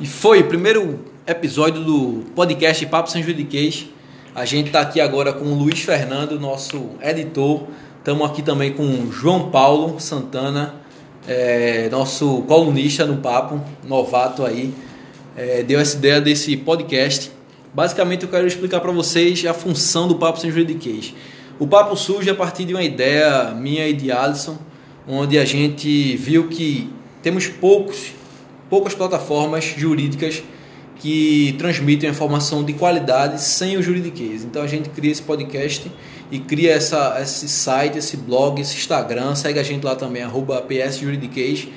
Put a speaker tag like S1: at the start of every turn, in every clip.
S1: E foi o primeiro episódio do podcast Papo Sem Juridiquês. A gente está aqui agora com o Luiz Fernando, nosso editor. Estamos aqui também com o João Paulo Santana, é, nosso colunista no Papo, novato aí. É, deu essa ideia desse podcast. Basicamente eu quero explicar para vocês a função do Papo Sem Juridiquês. O papo surge a partir de uma ideia minha e de Alisson, onde a gente viu que temos poucos poucas plataformas jurídicas que transmitem informação de qualidade sem o juridiquês. Então a gente cria esse podcast e cria essa, esse site, esse blog, esse Instagram, segue a gente lá também, arroba psjuridiquês,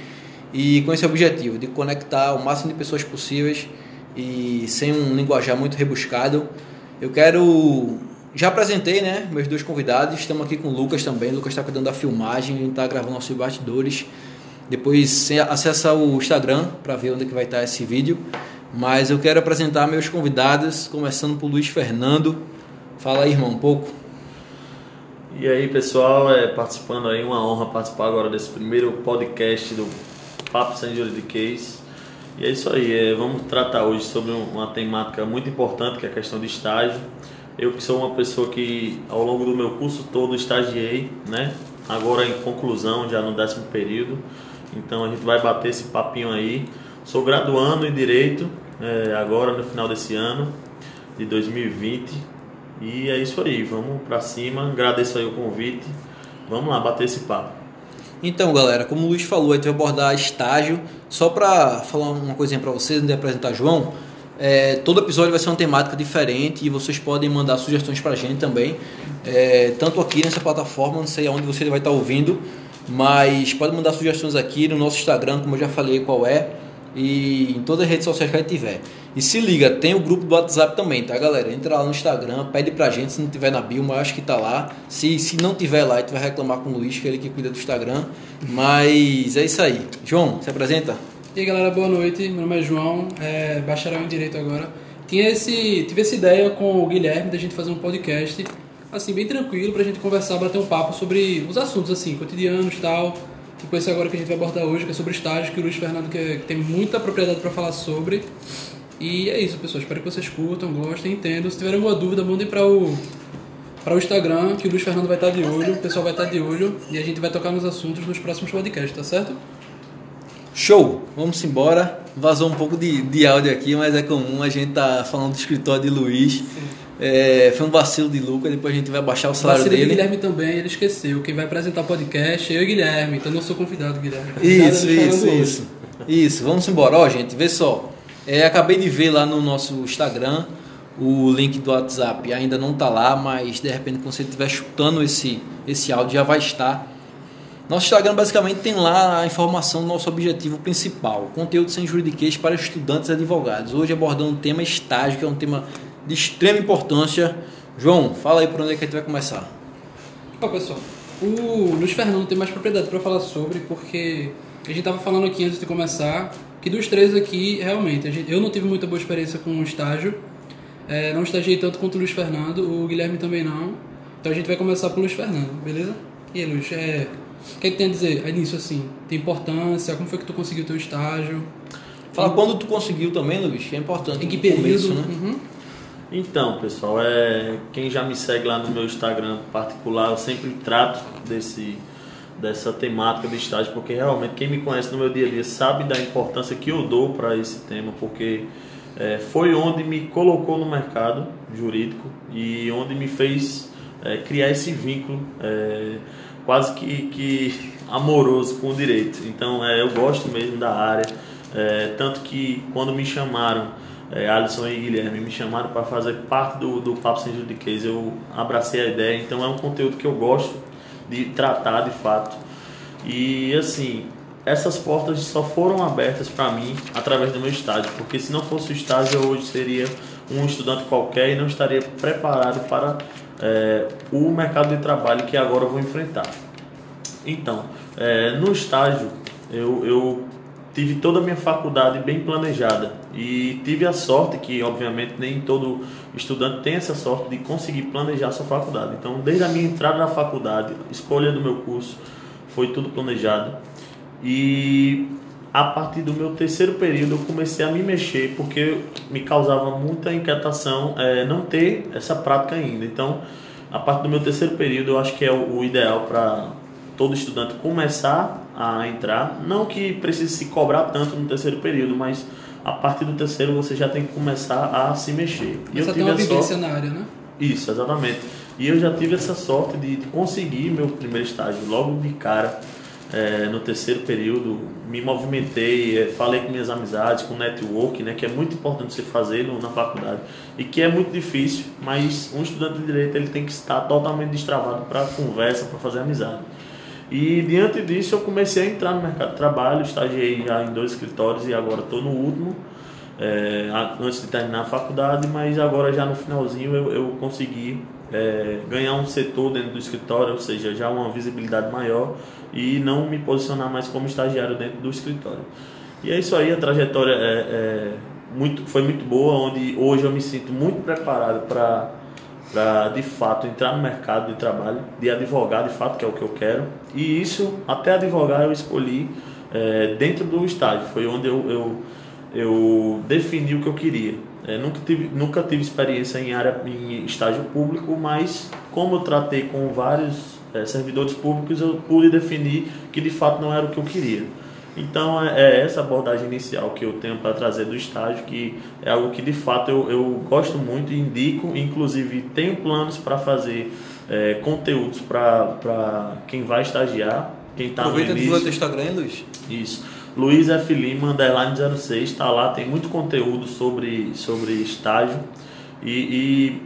S1: e com esse objetivo de conectar o máximo de pessoas possíveis e sem um linguajar muito rebuscado. Eu quero. Já apresentei né, meus dois convidados, estamos aqui com o Lucas também. O Lucas está cuidando da filmagem, está gravando nossos bastidores. Depois acessa o Instagram para ver onde é que vai estar esse vídeo. Mas eu quero apresentar meus convidados, começando por Luiz Fernando. Fala aí, irmão, um pouco.
S2: E aí, pessoal, é, participando aí, uma honra participar agora desse primeiro podcast do Papo Sem Juridiquês. E é isso aí, é, vamos tratar hoje sobre uma temática muito importante, que é a questão de estágio. Eu que sou uma pessoa que ao longo do meu curso todo estagiei, né? Agora em conclusão, já no décimo período. Então a gente vai bater esse papinho aí. Sou graduando em Direito, é, agora no final desse ano, de 2020. E é isso aí, vamos para cima. Agradeço aí o convite. Vamos lá bater esse papo.
S1: Então, galera, como o Luiz falou, a gente vai abordar estágio. Só para falar uma coisinha para vocês, antes de apresentar João, é, todo episódio vai ser uma temática diferente e vocês podem mandar sugestões para a gente também. É, tanto aqui nessa plataforma, não sei aonde você vai estar ouvindo, mas pode mandar sugestões aqui no nosso Instagram, como eu já falei qual é, e em todas as redes sociais que a gente tiver. E se liga, tem o grupo do WhatsApp também, tá, galera? Entra lá no Instagram, pede pra gente, se não tiver na bio, mas acho que tá lá. Se, se não tiver lá, a gente vai reclamar com o Luiz, que é ele que cuida do Instagram. Mas é isso aí. João, se apresenta.
S3: E aí, galera, boa noite. Meu nome é João, é bacharel em Direito agora. Tinha esse, tive essa ideia com o Guilherme da gente fazer um podcast assim, bem tranquilo pra gente conversar, bater um papo sobre os assuntos, assim, cotidianos e tal. Tipo esse agora que a gente vai abordar hoje, que é sobre estágio, que o Luiz Fernando que, que tem muita propriedade para falar sobre. E é isso, pessoal. Espero que vocês curtam, gostem, entendam. Se tiverem alguma dúvida, mandem para o para o Instagram, que o Luiz Fernando vai estar de olho, o pessoal vai estar de olho e a gente vai tocar nos assuntos nos próximos podcasts, tá certo?
S1: Show! Vamos embora. Vazou um pouco de, de áudio aqui, mas é comum. A gente tá falando do escritório de Luiz. Sim. É, foi um vacilo de Lucas, depois a gente vai baixar o salário
S3: vacilo
S1: dele.
S3: O Guilherme também, ele esqueceu. Quem vai apresentar o podcast é eu e Guilherme, então não sou convidado, Guilherme.
S1: Isso, isso, isso. Isso, vamos embora. Ó, gente, vê só. É, acabei de ver lá no nosso Instagram o link do WhatsApp. Ainda não tá lá, mas de repente, quando você estiver chutando esse, esse áudio, já vai estar. Nosso Instagram basicamente tem lá a informação do nosso objetivo principal: conteúdo sem juridiquês para estudantes e advogados. Hoje abordando o tema estágio, que é um tema de extrema importância. João, fala aí por onde é que a gente vai começar.
S3: Bom, pessoal, o Luiz Fernando tem mais propriedade para falar sobre, porque a gente estava falando aqui antes de começar que dos três aqui, realmente, gente, eu não tive muita boa experiência com o estágio. É, não estagiei tanto quanto o Luiz Fernando, o Guilherme também não. Então a gente vai começar pelo Luiz Fernando, beleza? E aí, Luiz, é, o que, é que tem a dizer aí nisso assim? Tem importância? Como foi que tu conseguiu o teu estágio?
S1: Fala quando tu conseguiu também, Luiz, que é importante.
S3: Em que período? Começo,
S1: né?
S3: Uhum.
S2: Então, pessoal, é, quem já me segue lá no meu Instagram particular, eu sempre trato desse, dessa temática de estágio, porque realmente quem me conhece no meu dia a dia sabe da importância que eu dou para esse tema, porque é, foi onde me colocou no mercado jurídico e onde me fez é, criar esse vínculo é, quase que, que, amoroso com o direito. Então, é, eu gosto mesmo da área, é, tanto que quando me chamaram é, Alisson e Guilherme me chamaram para fazer parte do, do Papo Sem Judiquês. Eu abracei a ideia, então é um conteúdo que eu gosto de tratar de fato. E assim, essas portas só foram abertas para mim através do meu estágio, porque se não fosse o estágio, eu hoje seria um estudante qualquer e não estaria preparado para é, o mercado de trabalho que agora vou enfrentar. Então, é, no estágio, eu, eu tive toda a minha faculdade bem planejada. E tive a sorte que obviamente nem todo estudante tem essa sorte de conseguir planejar sua faculdade. Então desde a minha entrada na faculdade escolha do meu curso foi tudo planejado. E a partir do meu terceiro período eu comecei a me mexer porque me causava muita inquietação é, não ter essa prática ainda. Então, a partir do meu terceiro período eu acho que é o, o ideal para todo estudante começar a entrar. Não que precise se cobrar tanto no terceiro período, mas a partir do terceiro você já tem que começar a se mexer.
S3: E eu tive uma vivência na área, né?
S2: Isso, exatamente. E eu já tive essa sorte de, de conseguir meu primeiro estágio logo de cara é, no terceiro período, me movimentei, é, falei com minhas amizades, com network, né, que é muito importante você fazer no, na faculdade e que é muito difícil, mas um estudante de direito ele tem que estar totalmente destravado para conversa, para fazer amizade. E diante disso eu comecei a entrar no mercado de trabalho, estagiei já em dois escritórios e agora estou no último, é, antes de terminar a faculdade, mas agora já no finalzinho eu, eu consegui é, ganhar um setor dentro do escritório, ou seja, já uma visibilidade maior e não me posicionar mais como estagiário dentro do escritório. E é isso aí, a trajetória é, é muito, foi muito boa, onde hoje eu me sinto muito preparado para para de fato entrar no mercado de trabalho, de advogar de fato, que é o que eu quero. E isso, até advogar, eu escolhi é, dentro do estágio, foi onde eu, eu, eu defini o que eu queria. É, nunca, tive, nunca tive experiência em área em estágio público, mas como eu tratei com vários é, servidores públicos, eu pude definir que de fato não era o que eu queria. Então é, é essa abordagem inicial que eu tenho para trazer do estágio, que é algo que de fato eu, eu gosto muito e indico, inclusive tenho planos para fazer é, conteúdos para quem vai estagiar, quem está no início.
S1: Aproveita o Instagram, Luiz.
S2: Isso. Luiz F. Lima, underline 06, está lá, tem muito conteúdo sobre, sobre estágio. E,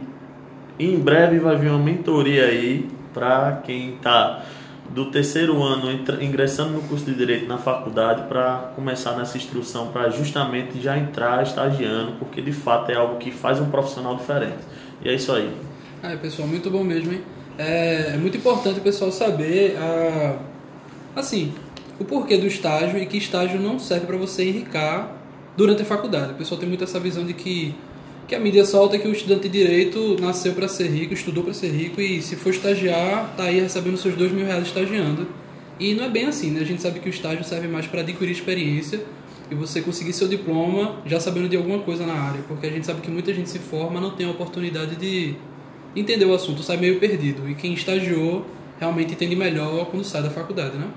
S2: e em breve vai vir uma mentoria aí para quem está do terceiro ano ingressando no curso de Direito na faculdade para começar nessa instrução, para justamente já entrar estagiando, porque de fato é algo que faz um profissional diferente. E é isso aí.
S3: Ah, pessoal, muito bom mesmo, hein? É, é muito importante o pessoal saber, a, assim, o porquê do estágio e que estágio não serve para você enricar durante a faculdade. O pessoal tem muito essa visão de que, que a mídia solta que o estudante de direito nasceu para ser rico, estudou para ser rico e se for estagiar, tá aí recebendo seus dois mil reais estagiando. E não é bem assim, né? A gente sabe que o estágio serve mais para adquirir experiência e você conseguir seu diploma já sabendo de alguma coisa na área, porque a gente sabe que muita gente se forma não tem a oportunidade de entender o assunto, sai meio perdido. E quem estagiou realmente entende melhor quando sai da faculdade, né?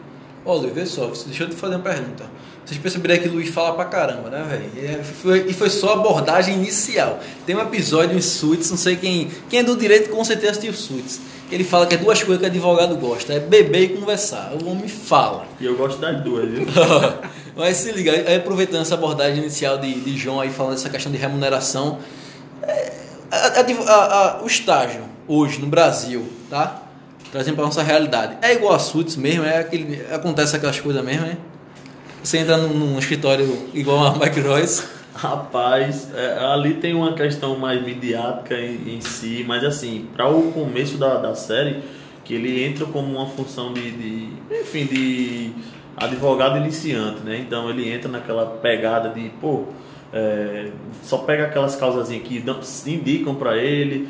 S1: Luiz, vê só, deixa eu te fazer uma pergunta. Vocês perceberam que o Luiz fala pra caramba, né, velho? E, foi só a abordagem inicial. Tem um episódio em Suits, não sei quem. Quem é do direito com certeza assistiu Suits. Ele fala que é duas coisas que advogado gosta: é beber e conversar. O homem fala.
S2: E eu gosto das duas, viu?
S1: Mas se liga, aí, aproveitando essa abordagem inicial de, de João aí falando dessa questão de remuneração, é, a, a, a, o estágio hoje no Brasil, tá? Trazendo para nossa realidade. É igual a Suits mesmo, é aquele, acontece aquelas coisas mesmo, né? Você entra num, num escritório igual a Mike Royce.
S2: Rapaz, é, ali tem uma questão mais midiática em, em si, mas assim, para o começo da, da série, que ele entra como uma função de, de, enfim, de advogado iniciante, né? Então ele entra naquela pegada de, pô, é, só pega aquelas causazinhas que indicam para ele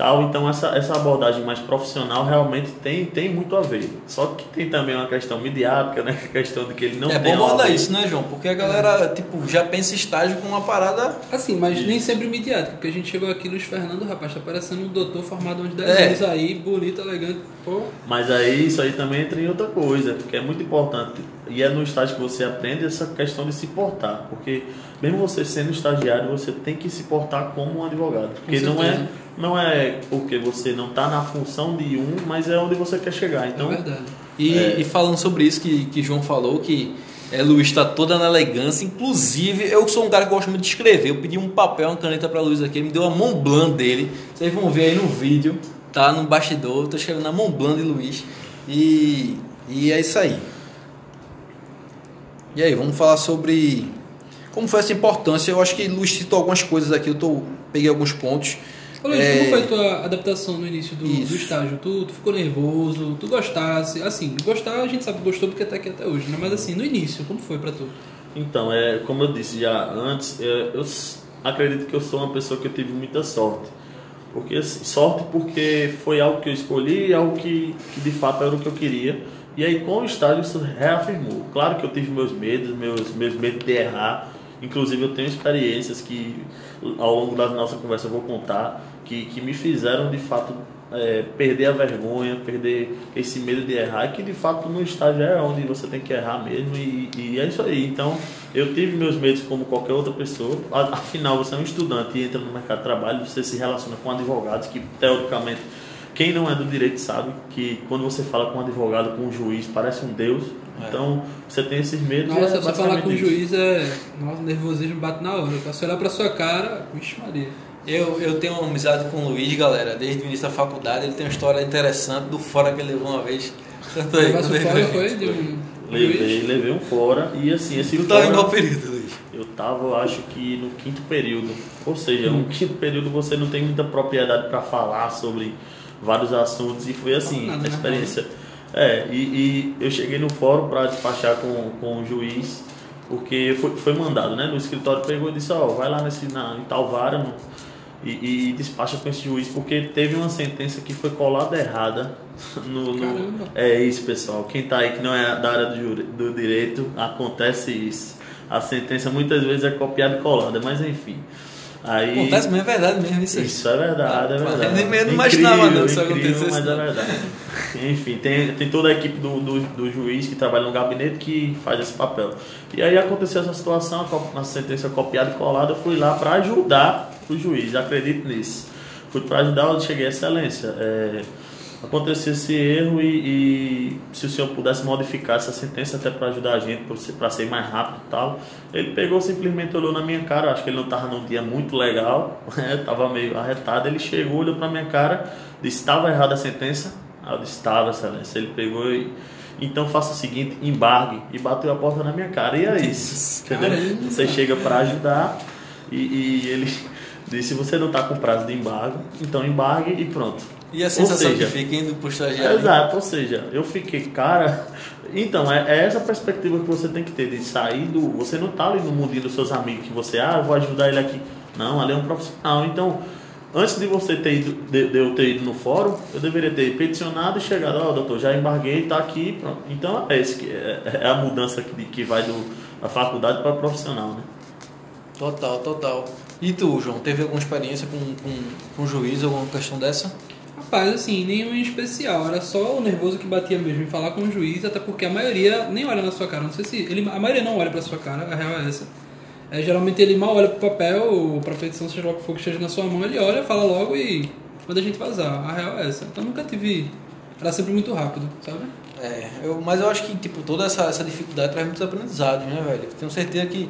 S2: tal. Então essa, essa abordagem mais profissional realmente tem, tem muito a ver. Só que tem também uma questão midiática, né? A questão de que ele não
S1: é
S2: tem.
S1: É bom abordar isso, né, João? Porque a galera tipo, já pensa estágio com uma parada.
S3: Assim, mas isso. nem sempre midiática. Porque a gente chegou aqui, Luiz Fernando, rapaz, tá parecendo um doutor formado uns 10 é. anos aí, bonito, elegante. Pô.
S2: Mas aí isso aí também entra em outra coisa, porque é muito importante. E é no estágio que você aprende essa questão de se portar. Porque mesmo você sendo estagiário, você tem que se portar como um advogado. Porque não é não é porque você não está na função de um, mas é onde você quer chegar. Então,
S3: é verdade.
S1: E, é... e falando sobre isso que, que João falou, que é, Luiz está toda na elegância. Inclusive, eu sou um cara que gosta muito de escrever. Eu pedi um papel, uma caneta para Luiz aqui, ele me deu a mão blanc dele. Vocês vão ver aí no vídeo, tá? No bastidor, estou escrevendo na mão blanc de Luiz. E, e é isso aí. E aí, vamos falar sobre como foi essa importância. Eu acho que Luiz citou algumas coisas aqui, eu tô, peguei alguns pontos.
S3: Ô, Luiz, é... como foi a tua adaptação no início do, do estágio? Tu, tu, ficou nervoso? Tu gostasse? Assim, gostar a gente sabe que gostou porque tá aqui até hoje, né? Mas assim, no início, como foi para tu?
S2: Então, é, como eu disse já antes, é, eu acredito que eu sou uma pessoa que eu tive muita sorte. Porque sorte porque foi algo que eu escolhi, algo que, que de fato era o que eu queria. E aí com o estágio isso reafirmou. Claro que eu tive meus medos, meus, meus medos de errar. Inclusive eu tenho experiências que ao longo da nossa conversa eu vou contar que, que me fizeram de fato é, perder a vergonha, perder esse medo de errar, que de fato no estágio é onde você tem que errar mesmo e, e é isso aí. Então eu tive meus medos como qualquer outra pessoa. Afinal, você é um estudante e entra no mercado de trabalho, você se relaciona com advogados que teoricamente quem não é do direito sabe que quando você fala com um advogado, com um juiz, parece um deus. É. Então, você tem esses medos.
S3: Nossa, é você falar com o juiz é. Nossa, nervosismo bate na hora. Você olhar pra sua cara, vixe Maria.
S1: Eu, eu tenho uma amizade com o Luiz, galera, desde o início da faculdade. Ele tem uma história interessante do fora que ele levou uma vez.
S3: Tanto aí, fora foi de um.
S2: Levei, levei um fora e assim, esse
S1: tu
S2: fora...
S1: tava em qual período, Luiz?
S2: Eu tava, acho que no quinto período. Ou seja, hum. no quinto período você não tem muita propriedade para falar sobre vários assuntos e foi assim, a né, experiência. É, e, e eu cheguei no fórum para despachar com, com o juiz, porque foi, foi mandado, né? No escritório pegou e disse, ó, oh, vai lá nesse, na, em tal vara no, e, e, despacha com esse juiz, porque teve uma sentença que foi colada errada no, no É isso, pessoal. Quem tá aí que não é da área do, do direito, acontece isso. A sentença muitas vezes é copiada e colada, mas enfim. Aí,
S1: Acontece mesmo, é verdade mesmo isso.
S2: Isso é verdade, é verdade.
S1: Nem mesmo imaginava não isso acontecer.
S2: Mas é verdade. Enfim, tem, tem toda a equipe do, do, do, juiz que trabalha no gabinete que faz esse papel. E aí aconteceu essa situação, a sentença copiada e colada, eu fui lá para ajudar o juiz, acredito nisso. Fui para ajudar, eu cheguei à excelência. É, aconteceu esse erro e, e, se o senhor pudesse modificar essa sentença até para ajudar a gente, para ser mais rápido e tal. Ele pegou, simplesmente olhou na minha cara, acho que ele não estava num dia muito legal, estava né, meio arretado. Ele chegou, olhou para minha cara, disse: estava errada a sentença? Aí eu disse: estava, excelência. Ele pegou e. Então faça o seguinte, embargue. E bateu a porta na minha cara. E é isso. Entendeu? Você chega para ajudar e, e ele disse: você não está com prazo de embargo, então embargue e pronto
S1: e a sensação seja, que fica indo pro estagiário?
S2: Exato, ou seja, eu fiquei, cara. Então, é, é, essa perspectiva que você tem que ter de sair do. Você não tá ali no mundinho dos seus amigos que você, ah, eu vou ajudar ele aqui. Não, ali é um profissional. Então, antes de você ter ido, de, de eu ter ido no fórum, eu deveria ter peticionado e chegado, ó, oh, doutor, já embarguei, tá aqui. Pronto. Então, é, esse que, é, é a mudança que, que vai do, da faculdade para profissional, né?
S1: Total, total. E tu, João, teve alguma experiência com, com, com juiz, alguma questão dessa?
S3: Rapaz, assim, nenhum em especial. Era só o nervoso que batia mesmo em falar com o juiz, até porque a maioria nem olha na sua cara. Não sei se. Ele, a maioria não olha pra sua cara, a real é essa. É, geralmente ele mal olha pro papel, ou pra petição, seja lá o que for que esteja na sua mão, ele olha, fala logo e manda a gente vazar. A real é essa. Então nunca tive. Era sempre muito rápido, sabe?
S1: É, eu, mas eu acho que tipo, toda essa, essa dificuldade traz muitos aprendizados, né, velho? Tenho certeza que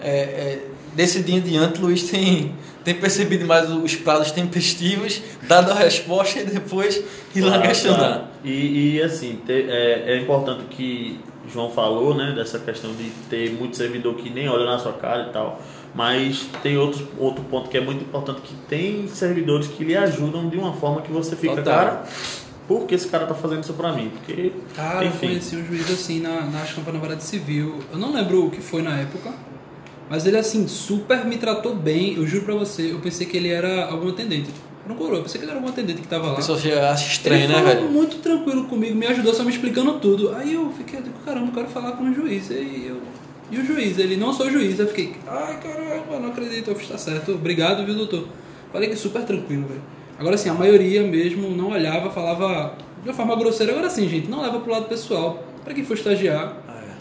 S1: é, é, desse dia em diante, Luiz tem, tem percebido mais os prazos tempestivos, dado a resposta e depois ir lá ah, questionar. Tá.
S2: E, e assim, ter, é, é importante que João falou, né, dessa questão de ter muito servidor que nem olha na sua cara e tal. Mas tem outro, outro ponto que é muito importante, que tem servidores que lhe ajudam de uma forma que você fica, Total. cara, por que esse cara tá fazendo isso pra mim? Porque,
S3: cara, enfim. eu conheci um juiz assim na, na, acho que na Vara Civil. Eu não lembro o que foi na época, mas ele, assim, super me tratou bem. Eu juro pra você, eu pensei que ele era algum atendente. Não coroa, eu pensei que ele era algum atendente que tava lá. A
S1: pessoa acha estranho,
S3: ele
S1: né, velho?
S3: muito tranquilo comigo, me ajudou só me explicando tudo. Aí eu fiquei, eu digo, caramba, eu quero falar com o juiz. E, eu, e o juiz, ele não sou juiz. Eu fiquei, ai caramba, não acredito. Eu fiz, tá certo, obrigado, viu, doutor? Falei que super tranquilo, velho. Agora, assim, a maioria mesmo não olhava, falava de uma forma grosseira. Agora, sim, gente, não leva pro lado pessoal. Para quem for estagiar,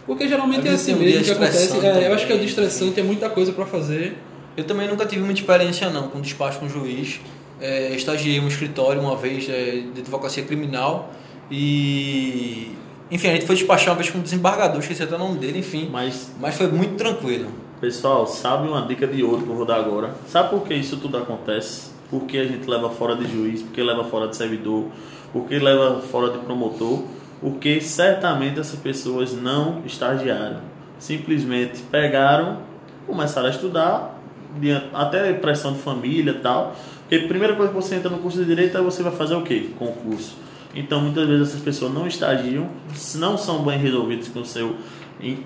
S3: porque geralmente é assim mesmo que acontece. É, eu acho que é o estressante, é muita coisa para fazer.
S1: Eu também nunca tive muita experiência não com despacho com juiz. É, estagiei em um escritório uma vez é, de advocacia criminal e enfim, a gente foi despachar uma vez com um desembargador, esqueci até o nome dele, enfim. Mas, mas foi muito tranquilo.
S2: Pessoal, sabe uma dica de ouro que eu vou dar agora? Sabe por que isso tudo acontece? Porque a gente leva fora de juiz, porque leva fora de servidor, porque leva fora de promotor porque certamente essas pessoas não estagiaram. Simplesmente pegaram, começaram a estudar, até pressão de família e tal. Porque a primeira coisa que você entra no curso de Direito é você vai fazer o quê? Concurso. Então, muitas vezes essas pessoas não estagiam, não são bem resolvidas com o seu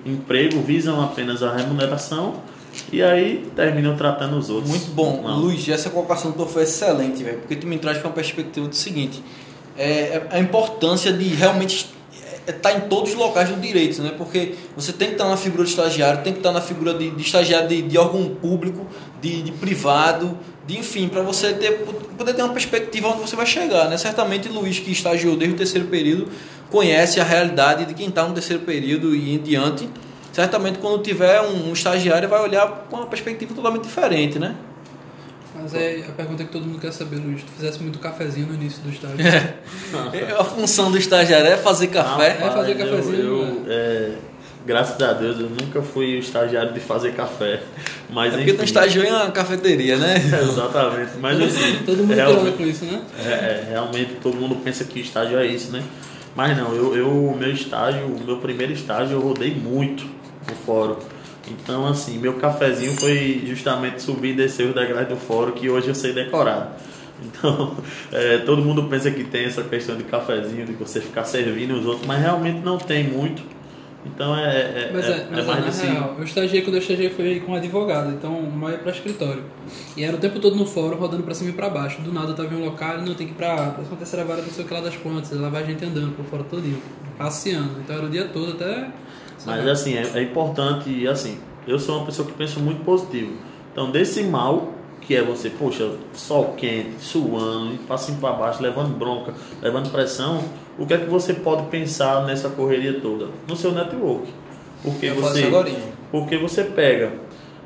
S2: emprego, visam apenas a remuneração e aí terminam tratando os outros.
S1: Muito bom. Não. Luiz, essa colocação do foi excelente, velho, porque tu me traz para uma perspectiva do seguinte é, é, a importância de realmente está em todos os locais do direito, né? Porque você tem que estar na figura de estagiário, tem que estar na figura de, de estagiário de, de órgão público, de, de privado, de enfim, para você ter, poder ter uma perspectiva onde você vai chegar, né? Certamente Luiz, que estagiou desde o terceiro período, conhece a realidade de quem está no terceiro período e em diante. Certamente quando tiver um, um estagiário vai olhar com uma perspectiva totalmente diferente, né?
S3: Mas é a pergunta que todo mundo quer saber, Luiz. Tu fizesse muito cafezinho no início do estágio.
S1: É. a função do estagiário é fazer café.
S3: é fazer cafezinho,
S2: Eu, eu,
S3: né?
S2: é, graças a Deus, eu nunca fui o estagiário de fazer café. Mas
S1: É porque tu
S2: enfim.
S1: estagiou em uma cafeteria, né?
S2: Exatamente. Mas assim,
S3: todo mundo pirando com isso, né?
S2: É, é, realmente todo mundo pensa que estágio é isso, né? Mas não, eu, eu o meu estágio, o meu primeiro estágio, eu rodei muito no fórum. Então, assim, meu cafezinho foi justamente subir e descer os degraus do fórum, que hoje eu sei decorar. Então, é, todo mundo pensa que tem essa questão de cafezinho, de você ficar servindo os outros, mas realmente não tem muito. Então, é, é,
S3: Mas
S2: é,
S3: é, mas é,
S2: mais
S3: na
S2: assim.
S3: real, eu estagiei quando eu estagiei foi com um advogado, então mal ia pra escritório. E era o tempo todo no fórum, rodando pra cima e pra baixo. Do nada eu tava em um local, não tem que ir pra próxima terceira vara, não sei o que lá das pontes, lá vai gente andando por fora todinho, passeando. Então era o dia todo até.
S2: Mas assim, é, é importante, e assim, eu sou uma pessoa que penso muito positivo. Então, desse mal, que é você, poxa, sol quente, suando, e pra baixo, levando bronca, levando pressão, o que é que você pode pensar nessa correria toda? No seu network. Porque
S1: Eu
S2: você. Porque você pega.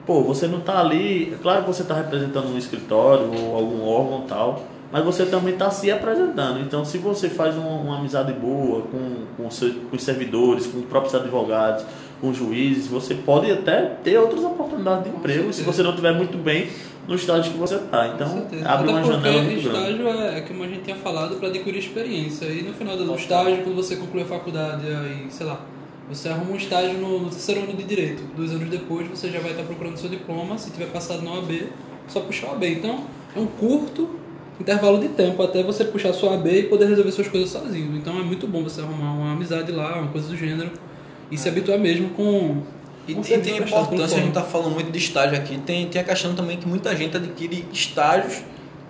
S2: Pô, você não tá ali. é Claro que você tá representando um escritório ou algum órgão tal. Mas você também está se apresentando. Então, se você faz uma, uma amizade boa com, com, seu- com os servidores, com os próprios advogados, com os juízes, você pode até ter outras oportunidades de
S3: Com
S2: emprego se
S3: certeza.
S2: você não estiver muito bem no estágio que você está. Então, abre
S3: Até
S2: uma janela muito grande.
S3: estágio é, é como a gente tinha falado para adquirir experiência. E no final do estágio, quando você conclui a faculdade, aí, sei lá, você arruma um estágio no, no terceiro ano de direito. Dois anos depois você já vai estar procurando seu diploma. Se tiver passado na OAB, só puxar o AB. Então é um curto intervalo de tempo até você puxar sua AB e poder resolver suas coisas sozinho. Então é muito bom você arrumar uma amizade lá, uma coisa do gênero. E se habituar mesmo com.
S1: E,
S3: com
S1: e tem importância, a gente está falando muito de estágio aqui, tem, tem a questão também que muita gente adquire estágios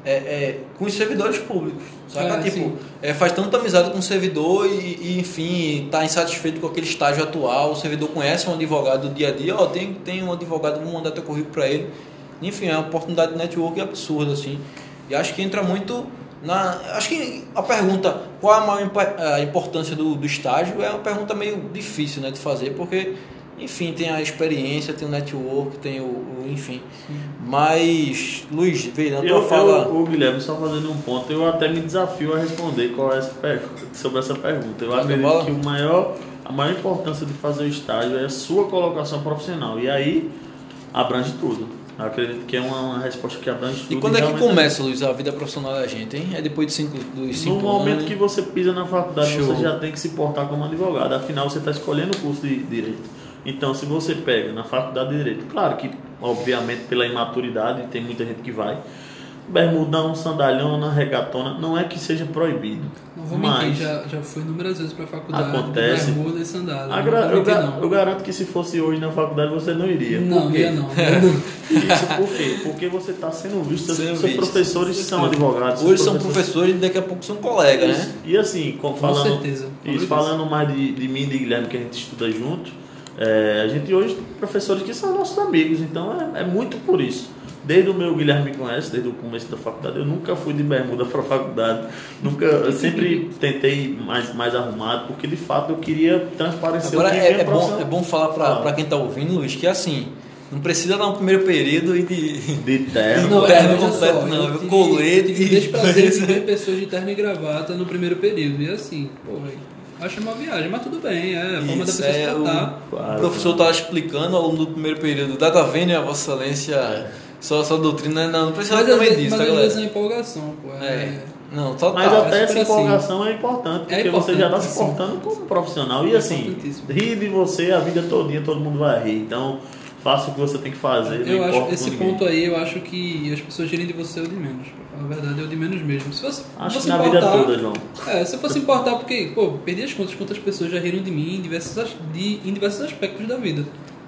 S1: é, é, com os servidores públicos. Saca?
S3: É,
S1: tipo, é, faz tanta amizade com o servidor e, e, enfim, está insatisfeito com aquele estágio atual. O servidor conhece um advogado do dia a dia, ó, tem, tem um advogado, vamos mandar teu currículo para ele. Enfim, é uma oportunidade de network absurda, assim. E acho que entra muito na. Acho que a pergunta qual a maior a importância do, do estágio é uma pergunta meio difícil né, de fazer, porque, enfim, tem a experiência, tem o network, tem o. o- enfim. Mas, Luiz, veio na tua
S2: Eu,
S1: fala.
S2: eu, o Guilherme, só fazendo um ponto, eu até me desafio a responder qual é essa per- sobre essa pergunta. Eu acredito
S1: bola.
S2: que o maior, a maior importância de fazer o estágio é a sua colocação profissional. E aí abrange tudo. Eu acredito que é uma, resposta que abrange tudo.
S1: E quando é que começa, Luiz, a vida profissional da gente, hein? É depois de cinco, dos cinco
S2: No momento
S1: anos.
S2: que você pisa na faculdade,
S1: Show.
S2: você já tem que se portar como advogado. Afinal, você está escolhendo o curso de direito. Então, se você pega na faculdade de direito, claro que, obviamente, pela imaturidade, tem muita gente que vai. Bermudão, sandalhona, regatona, não é que seja proibido.
S3: Não vou
S2: mas
S3: mentir, já, já fui inúmeras vezes pra faculdade.
S2: Acontece.
S3: Bermuda e sandália. não
S2: eu,
S3: mentir, não.
S2: eu garanto que se fosse hoje na faculdade você não iria.
S3: Não,
S2: Por quê?
S3: ia não.
S2: Isso por quê? Porque você está sendo visto, seus,
S1: Sendo
S2: seus
S1: visto.
S2: professores são advogados.
S1: Hoje são professores e daqui a pouco são colegas, né?
S2: E assim, com,
S3: Com
S2: falando,
S3: certeza.
S2: Isso,
S3: Isso.
S2: falando mais de, de mim e de Guilherme, que a gente estuda junto, é, a gente hoje tem professores que são nossos amigos, então é, é muito por isso. Desde o meu Guilherme me conhece, desde o começo da faculdade, eu nunca fui de bermuda para a faculdade, nunca, eu sempre tentei mais, mais arrumado, porque de fato eu queria transparecer
S1: Agora
S2: o que
S1: é,
S2: minha
S1: é bom, é bom falar pra,
S2: Fala.
S1: pra quem tá ouvindo, Luiz, que assim, não precisa dar um primeiro período e de.
S2: de terno.
S3: Não,
S1: é,
S3: é,
S1: não
S3: veja
S1: completo,
S3: só,
S1: não,
S3: eu
S1: colete e-
S3: desprazer de ver pessoas de terno e gravata no primeiro período. E assim, pô, velho, acho uma viagem, mas tudo bem, é a forma da
S1: Isso,
S3: pessoa se
S1: é, o.
S2: Claro,
S1: o professor estava explicando ao longo do primeiro período, dá tá vendo, a Vossa Excelência, só, só doutrina, não, não precisa
S3: Mas, às
S1: também
S3: vezes,
S1: disso,
S3: mas
S1: tá,
S3: às vezes
S1: galera?
S3: é empolgação, pô. É,
S1: É. Não, total.
S2: Mas até
S3: é
S2: essa
S3: assim.
S2: empolgação é importante, porque
S3: É
S2: você já está
S3: importante,
S2: se
S3: sim.
S2: portando como profissional. E
S3: É
S2: assim, rir de você a vida todinha, todo mundo vai rir. Então, faça o que você tem que fazer.
S3: Eu acho, esse ponto aí, eu acho que as pessoas rirem de você é o de menos. Pra falar a verdade, é o de menos mesmo. Se você,
S2: Acho
S3: você
S2: que na vida
S3: importar-
S2: toda, João.
S3: É, se eu fosse importar, porque, pô, perdi as contas quantas pessoas já riram de mim em diversos, de, em diversos aspectos da vida.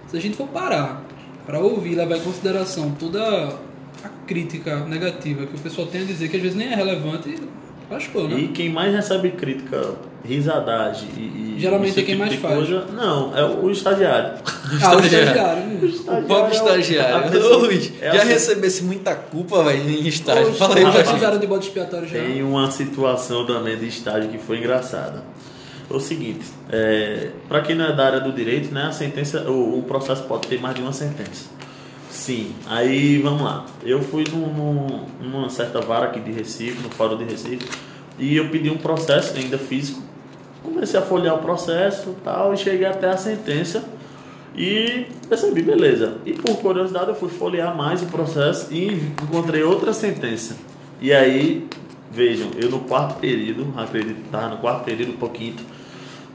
S3: Se a gente for parar para ouvir, levar em consideração toda a crítica negativa que o pessoal tem a dizer, que às vezes nem é relevante, Lascou, né?
S2: E quem mais recebe crítica, risadagem e. e
S3: Geralmente é quem
S2: tipo
S3: mais
S2: de
S3: faz.
S2: Coisa, não, é o estagiário.
S3: Ah, o
S1: Estagiário.
S3: estagiário. né?
S1: O pobre
S2: é a
S1: estagiário.
S2: pessoa-
S1: Ô Luiz,
S2: é a
S1: já
S2: pessoa-
S1: recebesse muita culpa, velho, em estágio.
S2: Poxa,
S1: Fala aí
S3: Ah,
S1: pra
S3: já de bode expiatório já.
S2: Tem uma situação também de estágio que foi engraçada. É o seguinte, é, para quem não é da área do direito, né, a sentença, o, o processo pode ter mais de uma sentença. Sim, aí vamos lá. Eu fui num, num- numa certa vara aqui de Recife, no Fórum de Recife, e eu pedi um processo ainda físico. Comecei a folhear o processo tal, e cheguei até a sentença e percebi, beleza. E por curiosidade eu fui folhear mais o processo e encontrei outra sentença. E aí, vejam, eu no quarto período, acredito que estava no quarto período, um quinto,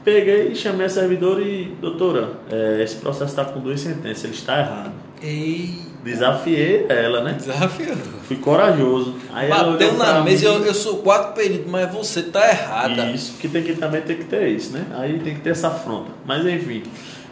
S2: peguei e chamei a servidora e, doutora, é, esse processo está com duas sentenças, ele está errado.
S3: Ei.
S2: Desafiei ela, né?
S1: Desafio.
S2: Fui corajoso. Aí
S1: Bateu na mesa, eu, eu sou quatro peritos, mas você tá errada.
S2: Isso, que tem que também tem que ter isso, né? Aí tem que ter essa afronta. Mas enfim,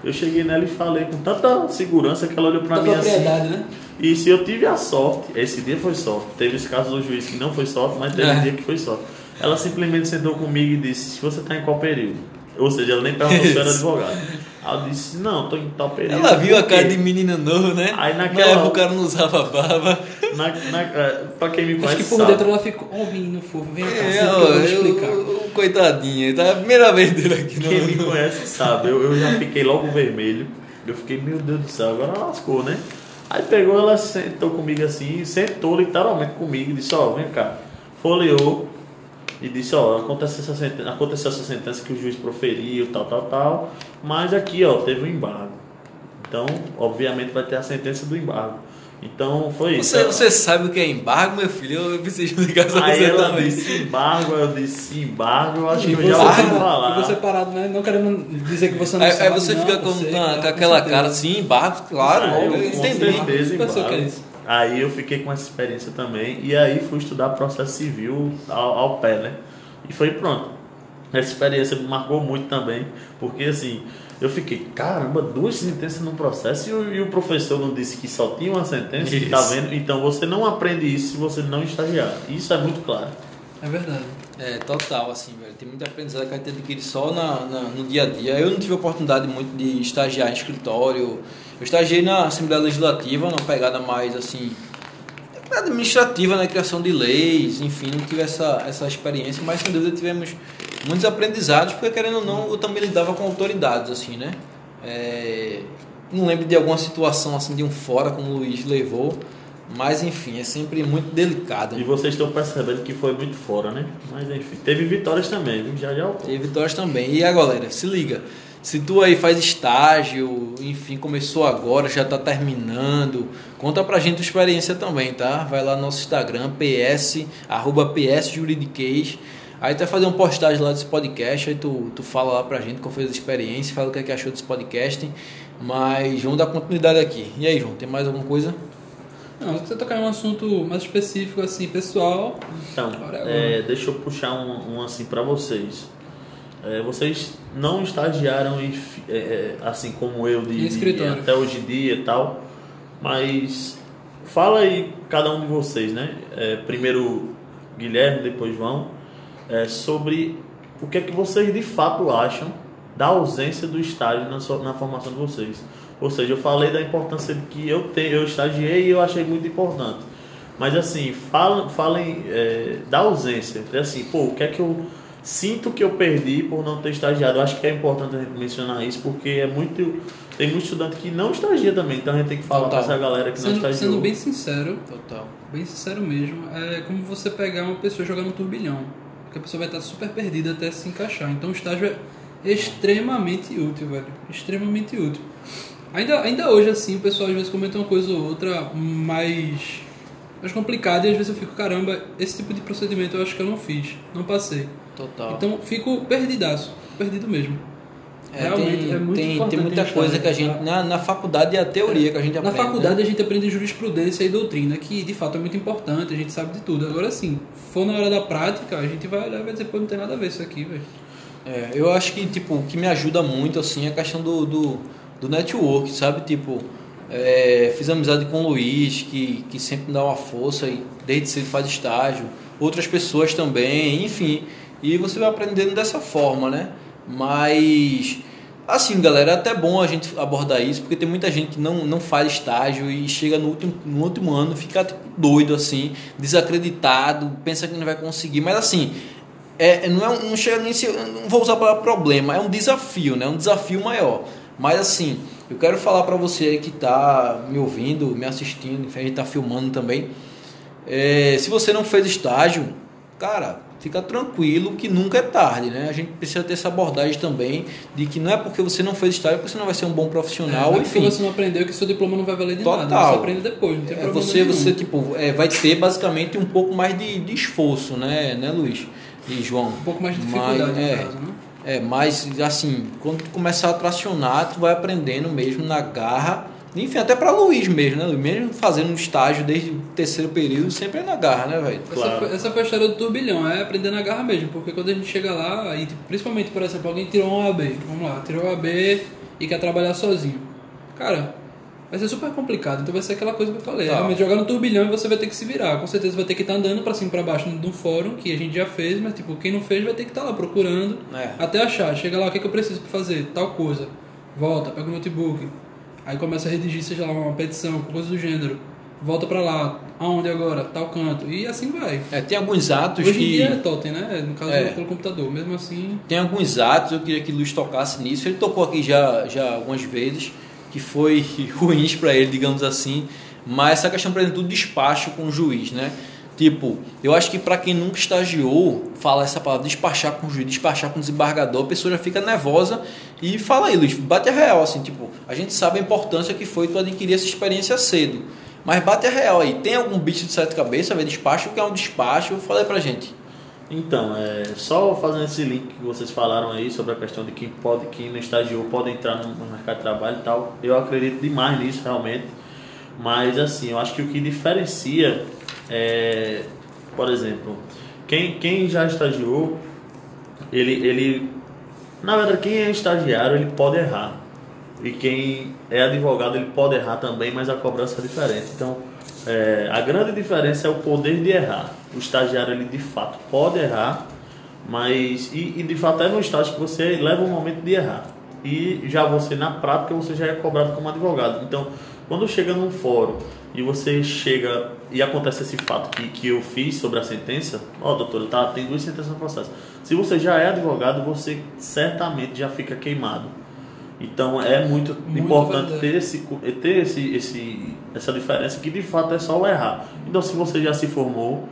S2: eu cheguei nela e falei com tanta segurança que ela olhou pra mim assim.
S3: né?
S2: E se eu tive a sorte, esse dia foi sorte. Teve esse caso do juiz que não foi sorte, mas teve
S1: É.
S2: um dia que foi sorte. Ela simplesmente sentou comigo e disse: Se você tá em qual período? Ou seja, ela nem perguntou se eu era advogado. Aí eu disse: Não, tô em tal período.
S1: Ela viu a cara de menino novo, né?
S2: Aí
S1: Na
S2: naquela-
S1: época o cara não usava barba.
S2: Na, na, é, pra quem me
S3: Acho
S2: conhece,
S3: que por
S2: sabe.
S3: dentro ela ficou, ó, menino fofo, vem cá,
S1: É,
S3: eu
S1: ó,
S3: vou
S1: eu-
S3: explicar.
S1: o coitadinho, tá? É a primeira vez dele aqui.
S2: Quem me conhece sabe, eu, eu já fiquei logo vermelho. Eu fiquei, meu Deus do céu, agora lascou, né? Aí pegou, ela sentou comigo assim, sentou literalmente comigo e disse, ó, vem cá. Folheou e disse, ó, aconteceu essa, sentença, aconteceu essa sentença que o juiz proferiu, tal, tal, tal. Mas aqui, ó, teve um embargo. Então, obviamente, vai ter a sentença do embargo. Então, foi isso.
S1: Você, você sabe o que é embargo, meu filho? Eu preciso ligar pra
S2: Aí
S1: você
S2: ela
S1: também.
S2: disse embargo, eu disse embargo, eu acho
S3: E
S2: que
S3: você,
S2: eu já ouvi falar.
S3: e você parado, né? Não querendo dizer que você não
S1: Aí,
S3: sabe.
S1: aí você
S3: não,
S1: fica com,
S3: você,
S1: com-
S3: tá,
S1: com aquela cara assim, embargo, claro,
S2: Ah,
S1: eu,
S2: com
S1: entendi.
S2: certeza
S3: Eu sei o que é
S2: embargo.
S3: isso.
S2: Aí eu fiquei com essa experiência também. E aí fui estudar processo civil ao, ao pé, né? E foi pronto. Essa experiência me marcou muito também. Porque assim, eu fiquei, caramba, duas sentenças num processo e o, e o professor não disse que só tinha uma sentença,
S1: Isso.
S2: tá vendo? Então você não aprende isso se você não estagiar. Isso é muito claro.
S3: É verdade.
S1: É, total, assim, velho. Tem muita aprendizado que a gente adquire só na, na- no dia a dia. Eu não tive oportunidade muito de estagiar em escritório. Eu estagiei na Assembleia Legislativa, numa pegada mais, assim, administrativa, né? Criação de leis, enfim, não tive essa, essa experiência, mas sem dúvida tivemos muitos aprendizados, porque querendo ou não, eu também lidava com autoridades, assim, né? É, não lembro de alguma situação, assim, de um fora como o Luiz levou, mas enfim, é sempre muito delicado.
S2: E vocês estão percebendo que foi muito fora, né? Mas enfim, teve vitórias também, viu? Já já
S1: Teve vitórias também. E a galera, se liga. Se tu aí faz estágio, enfim, começou agora, já tá terminando, conta pra gente a tua experiência também, tá? Vai lá no nosso Instagram, ps, arroba ps juridiquês. Aí tu vai fazer uma postagem lá desse podcast, aí tu, tu fala lá pra gente qual foi a experiência, fala o que, é que achou desse podcast. Mas vamos dar continuidade aqui. E aí, João, tem mais alguma coisa?
S3: Não, se você tocar em um assunto mais específico, assim, pessoal,
S2: Então, é, deixa eu puxar um, um assim para vocês. É, vocês não estagiaram em, é, é, assim como eu de, de- até hoje em dia e tal, mas fala aí cada um de vocês, né? É, primeiro Guilherme, depois João, é, sobre o que é que vocês de fato acham da ausência do estágio na, sua- na formação de vocês. Ou seja, eu falei da importância que eu tenho, eu estagiei e eu achei muito importante. Mas assim, falem, falem é, da ausência. Assim, pô, o que é que eu sinto que eu perdi por não ter estagiado? Eu acho que é importante a gente mencionar isso, porque é muito. Tem muito estudante que não estagia também, então a gente tem que falar
S1: Total.
S2: pra essa galera que não
S3: sendo,
S2: estagiou.
S3: sendo bem sincero,
S1: Total.
S3: bem sincero mesmo, é como você pegar uma pessoa e jogar no turbilhão. Porque a pessoa vai estar super perdida até se encaixar. Então o estágio é extremamente útil, velho. Extremamente útil. Ainda, ainda hoje, assim, o pessoal às vezes comenta uma coisa ou outra mais, mais complicada e às vezes eu fico, caramba, esse tipo de procedimento eu acho que eu não fiz, não passei.
S1: Total.
S3: Então fico perdidaço, perdido mesmo.
S1: É,
S3: Realmente
S1: tem,
S3: é muito
S1: tem, tem muita coisa que a gente. Na, na faculdade é a teoria que a gente
S3: Na
S1: aprende.
S3: faculdade
S1: né?
S3: a gente aprende jurisprudência e doutrina, que de fato é muito importante, a gente sabe de tudo. Agora sim, for na hora da prática, a gente vai olhar e vai dizer, pô, não tem nada a ver isso aqui, velho.
S1: É, eu acho que, tipo, o que me ajuda muito, assim, é a questão do, do, do network, sabe? Tipo, É, fiz amizade com o Luiz, que, que sempre me dá uma força e desde cedo faz estágio. Outras pessoas também, enfim. E você vai aprendendo dessa forma, né? Mas, assim, galera, é até bom a gente abordar isso, porque tem muita gente que não, não faz estágio e chega no último, no último ano, fica tipo, doido, assim, desacreditado, pensa que não vai conseguir. Mas, assim, é, não, é, não chega nem se. Não vou usar a palavra problema, é um desafio, né? Um desafio maior. Mas, assim, eu quero falar para você que está me ouvindo, me assistindo, a gente está filmando também. É, se você não fez estágio, cara, fica tranquilo que nunca é tarde, né? A gente precisa ter essa abordagem também de que não é porque você não fez estágio que você não vai ser um bom profissional,
S3: é,
S1: enfim.
S3: você não aprendeu que seu diploma não vai valer de
S1: Total.
S3: nada. Você aprende depois, não tem
S1: é,
S3: problema
S1: você,
S3: nenhum.
S1: você tipo, é, vai ter basicamente um pouco mais de, de esforço, né, né, Luiz e João?
S3: Um pouco mais de dificuldade,
S1: Mas, é,
S3: caso, né?
S1: É, mas assim, quando tu começar a tracionar, tu vai aprendendo mesmo na garra. Enfim, até para Luiz mesmo, né? Luiz? Mesmo fazendo um estágio desde o terceiro período, sempre é na garra, né, velho?
S3: Essa,
S2: Claro.
S3: foi, essa foi a história do turbilhão, é aprender na garra mesmo, porque quando a gente chega lá, e tipo, principalmente, por exemplo, alguém tirou um AB, vamos lá, tirou um AB e quer trabalhar sozinho. Cara, vai ser super complicado, então vai ser aquela coisa que eu falei,
S1: Tá.
S3: realmente jogar no turbilhão e você vai ter que se virar, com certeza vai ter que estar andando pra cima e pra baixo no fórum, que a gente já fez, mas tipo, quem não fez vai ter que estar lá procurando,
S1: É.
S3: até achar, chega lá, o que, é que eu preciso pra fazer? Tal coisa. Volta, pega o notebook. Aí começa a redigir, seja lá, uma petição, coisa do gênero. Volta pra lá. Aonde agora? Tal canto. E assim vai.
S1: É, tem alguns atos
S3: Hoje em
S1: que.
S3: dia é totem, né? No caso,
S1: É.
S3: pelo computador. Mesmo assim,
S1: Tem alguns atos, eu queria que o Luiz tocasse nisso. Ele tocou aqui já, já algumas vezes, que foi ruins para ele, digamos assim. Mas essa questão, por exemplo, do despacho com o juiz, né? Tipo, eu acho que para quem nunca estagiou, fala essa palavra despachar com o juiz, despachar com o desembargador, a pessoa já fica nervosa e fala aí, Luiz, bate a real, assim, tipo, a gente sabe a importância que foi tu adquirir essa experiência cedo. Mas bate a real aí, tem algum bicho de sete cabeças, ver despacho, que é um despacho? Fala aí pra gente.
S2: Então, é, só fazendo esse link que vocês falaram aí sobre a questão de quem pode, quem não estagiou pode entrar no, no mercado de trabalho e tal. Eu acredito demais nisso realmente. Mas assim, eu acho que o que diferencia é, por exemplo, quem, quem já estagiou, ele, ele. Na verdade, quem é estagiário, ele pode errar. E quem é advogado, ele pode errar também, mas a cobrança é diferente. Então, é, a grande diferença é o poder de errar. O estagiário, ele de fato pode errar, mas. E, e de fato é no estágio que você leva um momento de errar. E já você, na prática, você já é cobrado como advogado. Então, quando chega num fórum e você chega e acontece esse fato que, que eu fiz sobre a sentença, ó, doutor, tá, tem duas sentenças no processo. Se você já é advogado, você certamente já fica queimado. Então é muito,
S3: Muito
S2: importante
S3: verdade.
S2: ter, esse, ter esse, esse, essa diferença que de fato é só o errar. Então se você já se formou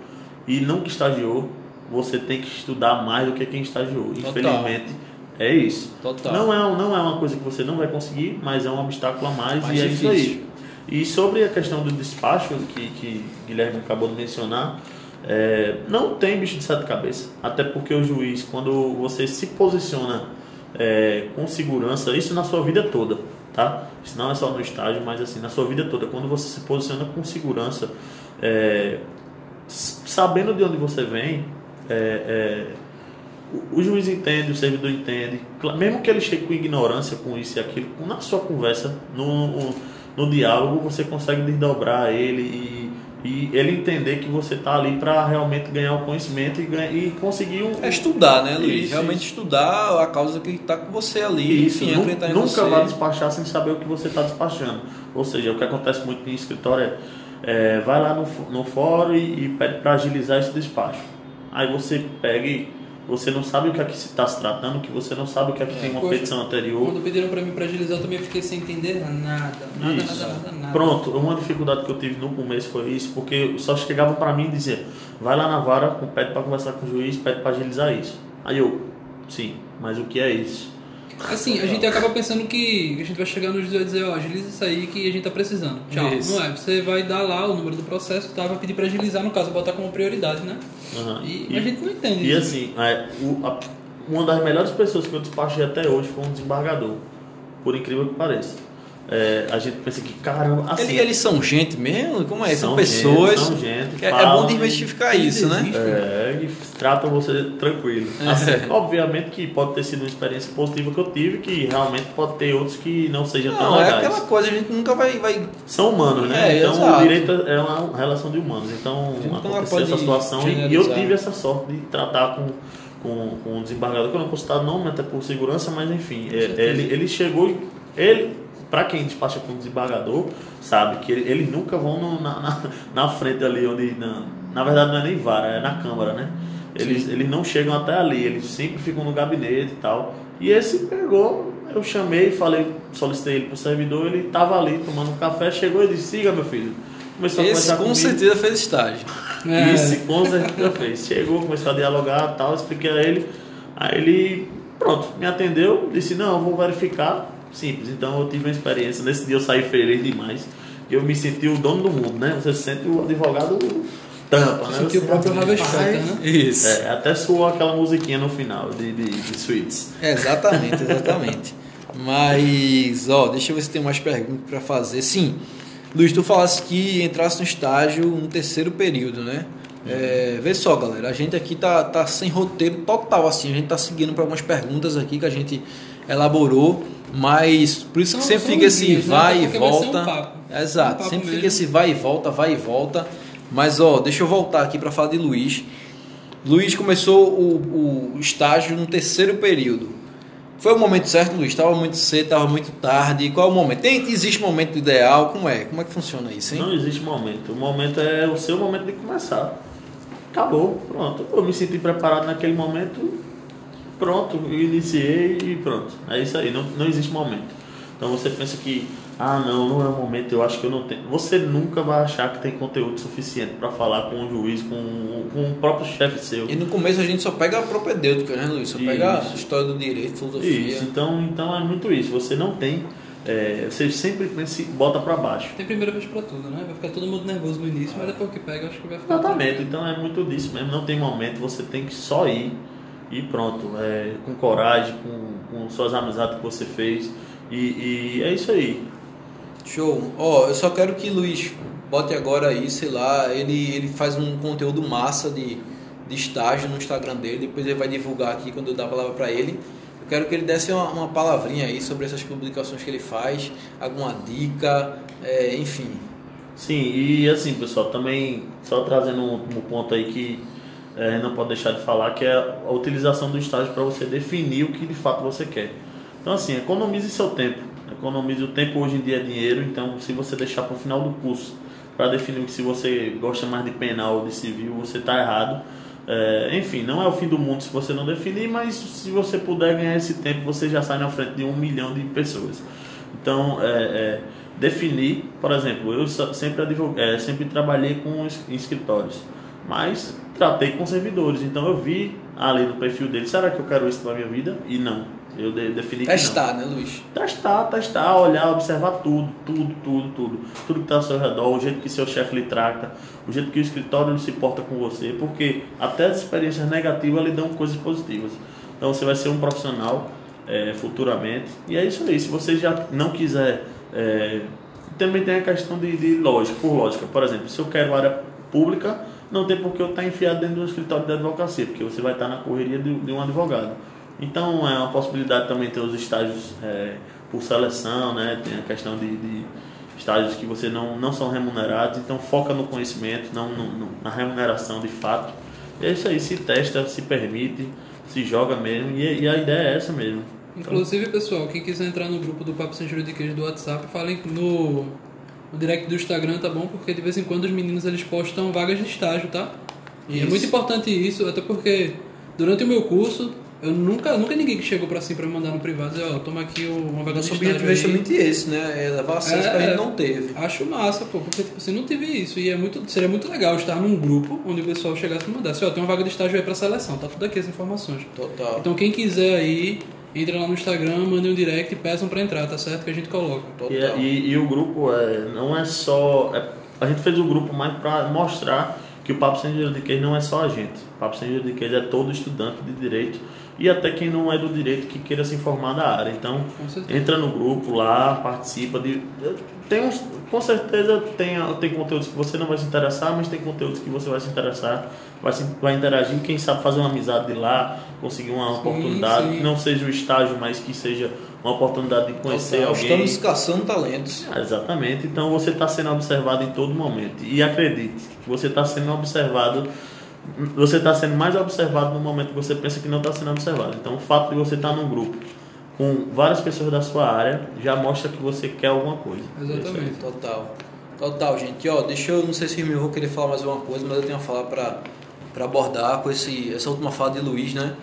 S2: e nunca estagiou, você tem que estudar mais do que quem estagiou.
S1: Total.
S2: Infelizmente é isso.
S1: Total.
S2: Não é, não é uma coisa que você não vai conseguir, mas é um obstáculo a mais,
S1: Mais
S2: e é
S1: difícil.
S2: isso aí. E sobre a questão do despacho que, que Guilherme acabou de mencionar, é, não tem bicho de sete cabeças. Até porque o juiz, quando você se posiciona é, com segurança, isso na sua vida toda, tá? Isso não é só no estágio, mas assim, na sua vida toda, quando você se posiciona com segurança, é, sabendo de onde você vem, é, é, o- o juiz entende, o servidor entende, mesmo que ele chegue com ignorância com isso e aquilo, na sua conversa, no, no, no diálogo, você consegue desdobrar ele e, e ele entender que você está ali para realmente ganhar o conhecimento e, ganhar, e conseguir um.
S1: É estudar, né, Luiz?
S2: Isso,
S1: Realmente
S2: isso.
S1: estudar a causa que está com você ali,
S2: Isso,
S1: enfim,
S2: nu-
S1: acreditar em
S2: nunca vai despachar sem saber o que você está despachando. Ou seja, o que acontece muito em escritório é, é, vai lá no, no fórum e, e pede para agilizar esse despacho. Aí você pega e você não sabe o que é que se está se tratando, que você não sabe o que é que tem uma
S3: Poxa,
S2: petição anterior.
S3: quando pediram pra mim pra agilizar, eu também fiquei sem entender nada. Nada,
S2: Isso.
S3: nada, nada, nada.
S2: Pronto, uma dificuldade que eu tive no começo foi isso, porque só chegava para mim e dizia, vai lá na vara, pede para conversar com o juiz, pede para agilizar isso. Aí eu, sim, mas o que é isso?
S3: Assim, a gente acaba pensando que a gente vai chegar no juiz e dizer, ó, agiliza isso aí que a gente tá precisando. Tchau.
S1: Isso.
S3: Não é, você vai dar lá o número do processo e tá, vai pedir pra agilizar, no caso, botar como prioridade, né?
S2: Aham.
S3: E, a gente não entende
S2: E
S3: isso.
S2: assim, é, o- a- uma das melhores pessoas que eu despachei até hoje foi um desembargador, por incrível que pareça. É, a gente pensa que, caramba, assim,
S1: Ele- eles são gente mesmo? Como é? São,
S2: São
S1: pessoas.
S2: gente, são gente,
S1: é, é
S2: falam
S1: bom
S2: e-
S1: desmistificar
S3: Eles
S1: isso, né?
S3: existem.
S2: É, e tratam você tranquilo.
S1: É.
S2: Assim, obviamente que pode ter sido uma experiência positiva que eu tive, que realmente pode ter outros que não sejam tão
S1: Não, é
S2: legais.
S1: aquela coisa, a gente nunca vai. vai
S2: São humanos, né?
S1: É,
S2: então
S1: exato.
S2: o direito é uma relação de humanos. Então aconteceu essa situação e- eu tive essa sorte de tratar com, com, com um desembargador, que eu não posso citar nome até por segurança, mas enfim, é, ele, ele chegou ele, para quem despacha com desembargador, sabe que ele- eles nunca vão no- na, na, na frente ali onde. Na, na verdade não é nem vara, é na Câmara, né? Eles, eles não chegam até ali, eles sempre ficam no gabinete e tal. E esse pegou, eu chamei, falei, solicitei ele pro servidor, ele tava ali tomando um café, chegou e disse, siga meu filho. Começou a
S1: esse com
S2: comigo.
S1: certeza fez estágio.
S3: É.
S2: Isso, com certeza fez. Chegou, começou a dialogar tal, expliquei a ele. Aí ele, pronto, me atendeu, disse, não, eu vou verificar. Simples, então eu tive uma experiência. Nesse dia eu saí feliz demais. E eu me senti o dono do mundo, né? Você se sente o advogado tampa, né?
S3: Sentiu o próprio Specter, né?
S1: Isso.
S2: É, até soou aquela musiquinha no final de, de, de Sweets.
S1: Exatamente, exatamente. Mas, ó, deixa eu ver se tem mais perguntas para fazer. Sim, Luiz, tu falasse que entrasse no estágio no terceiro período, né? É, vê só, galera, a gente aqui tá, tá sem roteiro total, assim, a gente tá seguindo para algumas perguntas aqui que a gente elaborou, mas por isso que
S3: São-
S1: sempre fica esse
S3: guias, né?
S1: vai e
S3: Porque vai ser um
S1: volta.
S3: papo.
S1: Exato,
S3: Um
S1: sempre
S3: mesmo.
S1: fica esse vai e volta, vai e volta. Mas, ó, deixa eu voltar aqui para falar de Luiz. Luiz começou o, o estágio no terceiro período. Foi o momento certo, Luiz? Estava muito cedo, estava muito tarde. Qual é o momento? Tem, existe momento ideal? Como é? Como é que funciona isso, hein?
S2: Não existe momento. O momento é o seu momento de começar. Acabou, pronto. Eu me senti preparado naquele momento, pronto, eu iniciei e pronto. É isso aí, não, não existe momento. Então você pensa que, ah não, não é o momento, eu acho que eu não tenho. Você nunca vai achar que tem conteúdo suficiente para falar com o juiz, com, com o próprio chefe seu.
S1: E no começo a gente só pega a propedêutica, né, Luiz? Só pega a
S2: Isso.
S1: história do direito, filosofia.
S2: Isso, então, então é muito isso. Você não tem, é, você sempre pensa, e bota para baixo.
S3: Tem primeira vez pra tudo, né? Vai ficar todo mundo nervoso no início, mas depois que pega, acho que vai ficar.
S2: Exatamente, então é muito disso mesmo, não tem momento, você tem que só ir e pronto, é, com coragem, com, com suas amizades que você fez e, e é isso aí.
S1: Show. Ó, eu só quero que Luiz bote agora aí, sei lá, ele, ele faz um conteúdo massa de, de estágio no Instagram dele, depois ele vai divulgar aqui quando eu dar a palavra para ele. Eu quero que ele desse uma, uma palavrinha aí sobre essas publicações que ele faz, alguma dica, é, enfim.
S2: Sim, e assim pessoal, também só trazendo um, um ponto aí que é, não pode deixar de falar, que é a utilização do estágio para você definir o que de fato você quer. Então assim, economize seu tempo. Economize o tempo hoje em dia é dinheiro, então se você deixar para o final do curso para definir se você gosta mais de penal ou de civil, você está errado. É, enfim, não é o fim do mundo se você não definir, mas se você puder ganhar esse tempo, você já sai na frente de um milhão de pessoas. Então, é, é, definir, por exemplo, eu sempre, advo- é, sempre trabalhei com es- escritórios, mas tratei com servidores. Então, eu vi ali no perfil dele, será que eu quero isso na minha vida? E não. Eu de- defini que não.
S1: Testar, né, Luiz?
S2: Testar, testar, olhar, observar tudo, tudo, tudo, tudo. Tudo que está ao seu redor, o jeito que seu chefe lhe trata, o jeito que o escritório se porta com você, porque até as experiências negativas lhe dão coisas positivas. Então você vai ser um profissional é, futuramente. E é isso aí. Se você já não quiser. é, também tem a questão de, de lógica, por lógica. Por exemplo, se eu quero área pública, não tem por que eu estar enfiado dentro do escritório de advocacia, porque você vai estar na correria de, de um advogado. Então é uma possibilidade também ter os estágios é, por seleção, né? Tem a questão de, de estágios que você não, não são remunerados, então foca no conhecimento, não na remuneração de fato. E é isso aí, se testa, se permite, se joga mesmo, e, e a ideia é essa mesmo.
S3: Inclusive, pessoal, quem quiser entrar no grupo do Papo Sem Juridiquês do WhatsApp, falem no, no direct do Instagram, tá bom? Porque de vez em quando os meninos eles postam vagas de estágio, tá? E é
S1: Isso.
S3: muito importante isso, até porque durante o meu curso, eu nunca, nunca ninguém que chegou pra assim pra me mandar no privado dizer, ó, toma aqui o- uma vaga de
S1: Nosso
S3: estágio.
S1: objetivo é esse, né? É levar acesso que a
S3: É.
S1: gente não teve.
S3: Acho massa, pô, porque tipo, assim, não tive isso. E é muito, seria muito legal estar num grupo onde o pessoal chegasse e me mandasse, ó, tem uma vaga de estágio aí pra seleção, tá tudo aqui as informações.
S1: Total.
S3: Então quem quiser aí, entra lá no Instagram, manda um direct e peçam pra entrar, tá certo? Que a gente coloca.
S2: E, e- e o grupo é, não é só. é- a gente fez o grupo mais para mostrar que o Papo Sem Juridiquês não é só a gente. O Papo Sem Juridiquês é todo estudante de direito e até quem não é do direito que queira se informar da área. Então, entra no grupo lá, participa de tem uns, com certeza tem, tem conteúdos que você não vai se interessar, mas tem conteúdos que você vai se interessar, vai, se, vai interagir, quem sabe fazer uma amizade de lá, conseguir uma sim, oportunidade, sim. que não seja o estágio, mas que seja uma oportunidade de conhecer
S1: Nossa,
S2: alguém.
S1: Estamos caçando talentos.
S2: Ah, exatamente, então você está sendo observado em todo momento. E acredite, você está sendo observado você está sendo mais observado no momento que você pensa que não está sendo observado. Então, o fato de você estar tá num grupo com várias pessoas da sua área já mostra que você quer alguma coisa.
S1: Exatamente. Total. Total, gente. Ó, deixa eu, não sei se eu vou querer falar mais alguma coisa, mas eu tenho uma fala para abordar com esse, essa última fala de Luiz, né?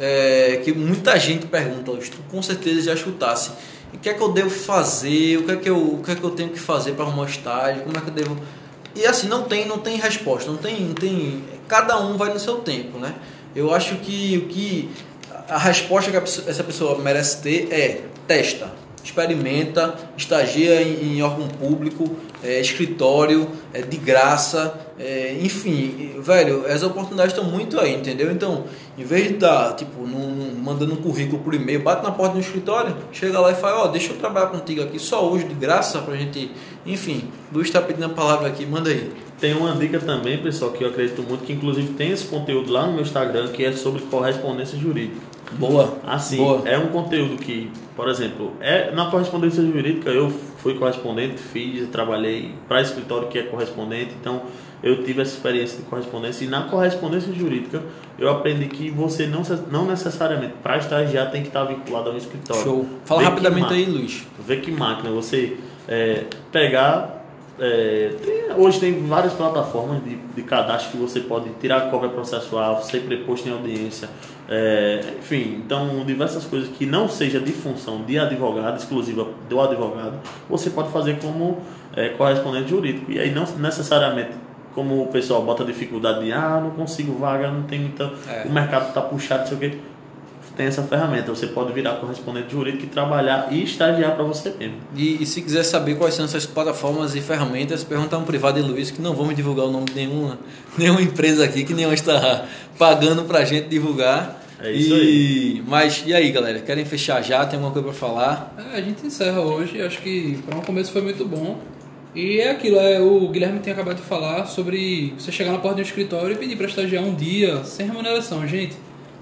S1: É, que muita gente pergunta, Luiz, tu com certeza já chutasse. O que é que eu devo fazer? O que é que eu, o que é que eu tenho que fazer para arrumar estágio? Como é que eu devo. E assim, não tem, não tem resposta, não tem, não tem. Cada um vai no seu tempo, né? Eu acho que o que a resposta que essa pessoa merece ter é testa, experimenta, estagia em, em órgão público, é, escritório, é, de graça, é, enfim, velho, as oportunidades estão muito aí, entendeu? Então, em vez de dar, tipo, mandando um currículo por e-mail, bate na porta do escritório, chega lá e fala, ó, oh, deixa eu trabalhar contigo aqui só hoje de graça pra gente, enfim, Luiz está pedindo a palavra aqui, manda aí.
S2: Tem uma dica também, pessoal, que eu acredito muito, que inclusive tem esse conteúdo lá no meu Instagram, que é sobre correspondência jurídica.
S1: Boa.
S2: Assim,
S1: Boa.
S2: é um conteúdo que, por exemplo, é na correspondência jurídica eu fui correspondente, fiz, trabalhei para escritório que é correspondente, então eu tive essa experiência de correspondência e na correspondência jurídica eu aprendi que você não, não necessariamente para estagiar tem que estar vinculado ao escritório.
S1: Show. Fala Vê rapidamente aí, Luiz.
S2: Vê que máquina você é, pegar é, tem, hoje tem várias plataformas de, de cadastro que você pode tirar cópia processual, ser preposto em audiência, é, enfim, então diversas coisas que não seja de função de advogado, exclusiva do advogado, você pode fazer como é, correspondente jurídico. E aí não necessariamente como o pessoal bota dificuldade de ah, não consigo vaga, não tem muita. É. O mercado está puxado, não sei o quê tem essa ferramenta. Você pode virar correspondente jurídico e trabalhar e estagiar para você mesmo.
S1: E, e, se quiser saber quais são essas plataformas e ferramentas, perguntar um privado de Luiz, que não vamos divulgar o nome de nenhuma, nenhuma empresa aqui, que nenhuma está pagando para a gente divulgar.
S2: É isso
S1: e,
S2: aí.
S1: Mas e aí, galera? Querem fechar já? Tem alguma coisa para falar?
S3: É, a gente encerra hoje. Acho que para um começo foi muito bom. E é aquilo, é, o Guilherme tem acabado de falar sobre você chegar na porta de um escritório e pedir para estagiar um dia sem remuneração. Gente,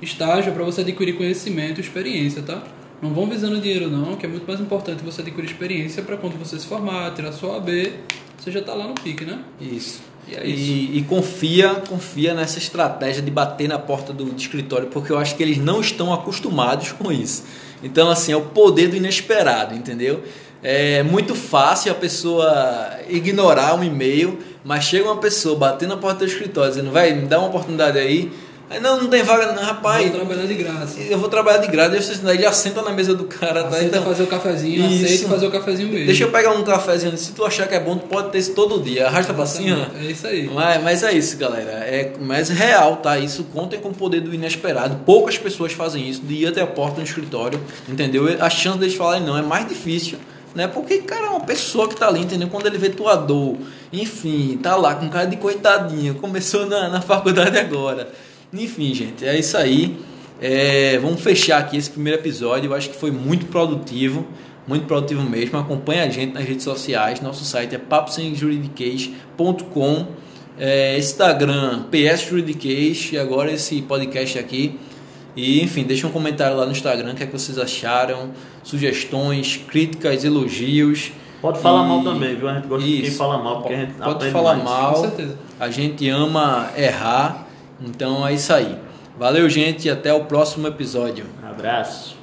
S3: estágio é para você adquirir conhecimento e experiência, tá? Não vão visando dinheiro não, que é muito mais importante você adquirir experiência para quando você se formar, tirar sua AB, você já está lá no pique, né?
S1: Isso. E, é isso. E, e, confia, confia nessa estratégia de bater na porta do, escritório, porque eu acho que eles não estão acostumados com isso. Então, assim, é o poder do inesperado, entendeu? É muito fácil a pessoa ignorar um e-mail, mas chega uma pessoa batendo na porta do escritório dizendo, vai, me dá uma oportunidade aí, Aí, não, não tem vaga, não, rapaz.
S3: Vou trabalhar de graça.
S1: Eu vou trabalhar de graça, deixa eu ele assenta na mesa do cara,
S3: tá? Então, fazer o cafezinho, isso. aceita fazer o cafezinho mesmo.
S1: Deixa eu pegar um cafezinho, se tu achar que é bom, tu pode ter isso todo dia. Arrasta pra cima.
S3: É isso aí.
S1: Mas, mas é isso, galera. É mais real, tá? Isso contem com o poder do inesperado. Poucas pessoas fazem isso, de ir até a porta do escritório, entendeu? A chance deles falarem não é mais difícil né? Porque, cara, é uma pessoa que tá ali, entendeu? Quando ele vê tua dor, enfim, tá lá com cara de coitadinho, começou na, na faculdade agora. Enfim, gente, é isso aí. É, vamos fechar aqui esse primeiro episódio. Eu acho que foi muito produtivo, muito produtivo mesmo. Acompanhe a gente nas redes sociais. Nosso site é paposemjuridiquês.com. É, Instagram, PS Juridiquês. E agora esse podcast aqui. E enfim, deixa um comentário lá no Instagram o que, é que vocês acharam, sugestões, críticas, elogios.
S2: Pode falar e... mal também, viu? A gente gosta isso. de quem fala mal, porque a gente
S1: Pode falar mais. mal. Com certeza. A gente ama errar então é isso aí. Valeu, gente, e até o próximo episódio.
S2: Um abraço.